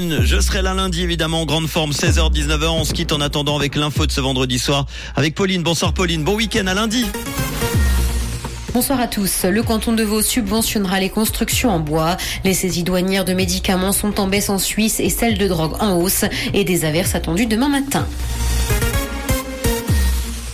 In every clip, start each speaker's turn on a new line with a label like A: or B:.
A: Je serai là lundi évidemment en grande forme 16h 19h on se quitte en attendant avec l'info de ce vendredi soir avec Pauline. Bonsoir Pauline, bon week-end à lundi.
B: Bonsoir à tous. Le canton de Vaud subventionnera les constructions en bois. Les saisies douanières de médicaments sont en baisse en Suisse et celles de drogue en hausse et des averses attendues demain matin.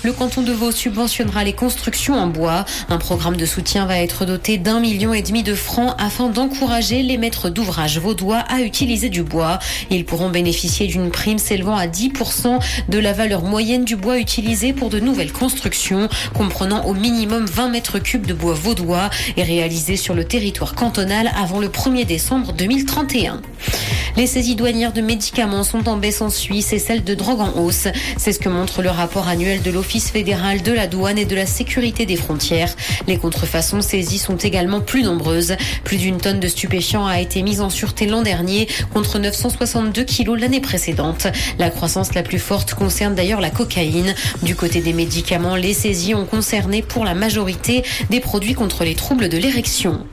B: Le canton de Vaud subventionnera les constructions en bois. Un programme de soutien va être doté d'un million et demi de francs afin d'encourager les maîtres d'ouvrage vaudois à utiliser du bois. Ils pourront bénéficier d'une prime s'élevant à 10% de la valeur moyenne du bois utilisé pour de nouvelles constructions, comprenant au minimum 20 mètres cubes de bois vaudois et réalisés sur le territoire cantonal avant le 1er décembre 2031. Les saisies douanières de médicaments sont en baisse en Suisse et celles de drogue en hausse. C'est ce que montre le rapport annuel de l'Office fédéral de la douane et de la sécurité des frontières. Les contrefaçons saisies sont également plus nombreuses. Plus d'une tonne de stupéfiants a été mise en sûreté l'an dernier contre 962 kilos l'année précédente. La croissance la plus forte concerne d'ailleurs la cocaïne. Du côté des médicaments, les saisies ont concerné pour la majorité des produits contre les troubles de l'érection.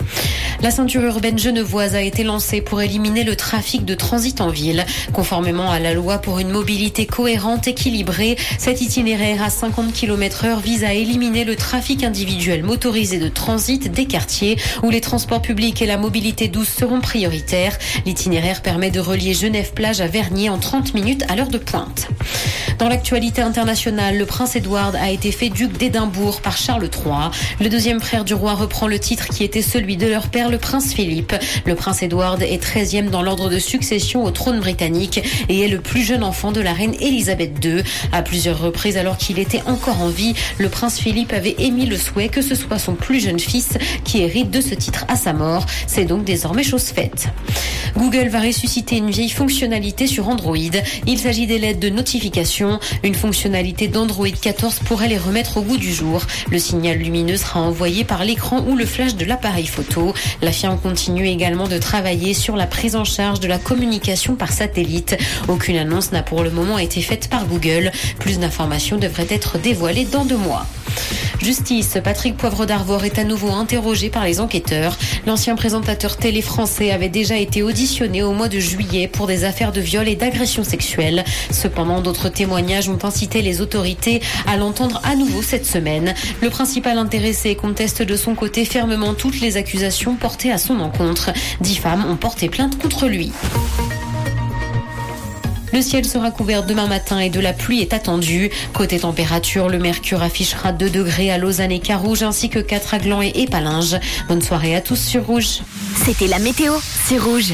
B: La ceinture urbaine genevoise a été lancée pour éliminer le trafic de transit en ville. Conformément à la loi pour une mobilité cohérente, équilibrée, cet itinéraire à 50 km heure vise à éliminer le trafic individuel motorisé de transit des quartiers où les transports publics et la mobilité douce seront prioritaires. L'itinéraire permet de relier Genève-Plage à Vernier en 30 minutes à l'heure de pointe. Dans l'actualité internationale, le prince Édouard a été fait duc d'Édimbourg par Charles III. Le deuxième frère du roi reprend le titre qui était celui de leur père, le prince Philippe. Le prince Édouard est 13e dans l'ordre de succession au trône britannique et est le plus jeune enfant de la reine Elisabeth II. À plusieurs reprises, alors qu'il était encore en vie, le prince Philippe avait émis le souhait que ce soit son plus jeune fils qui hérite de ce titre à sa mort. C'est donc désormais chose faite. Google va ressusciter une vieille fonctionnalité sur Android. Il s'agit des lettres de notification. Une fonctionnalité d'Android 14 pourrait les remettre au goût du jour. Le signal lumineux sera envoyé par l'écran ou le flash de l'appareil photo. La firme continue également de travailler sur la prise en charge de la communication par satellite. Aucune annonce n'a pour le moment été faite par Google. Plus d'informations devraient être dévoilées dans deux mois. Justice, Patrick Poivre d'Arvor est à nouveau interrogé par les enquêteurs. L'ancien présentateur télé français avait déjà été auditionné au mois de juillet pour des affaires de viol et d'agression sexuelle. Cependant, d'autres témoignages ont incité les autorités à l'entendre à nouveau cette semaine. Le principal intéressé conteste de son côté fermement toutes les accusations portées à son encontre. Dix femmes ont porté plainte contre lui. Le ciel sera couvert demain matin et de la pluie est attendue. Côté température, le mercure affichera 2 degrés à Lausanne et Carouge ainsi que 4 à Gland et Épalinges. Bonne soirée à tous sur Rouge.
C: C'était la météo, c'est Rouge.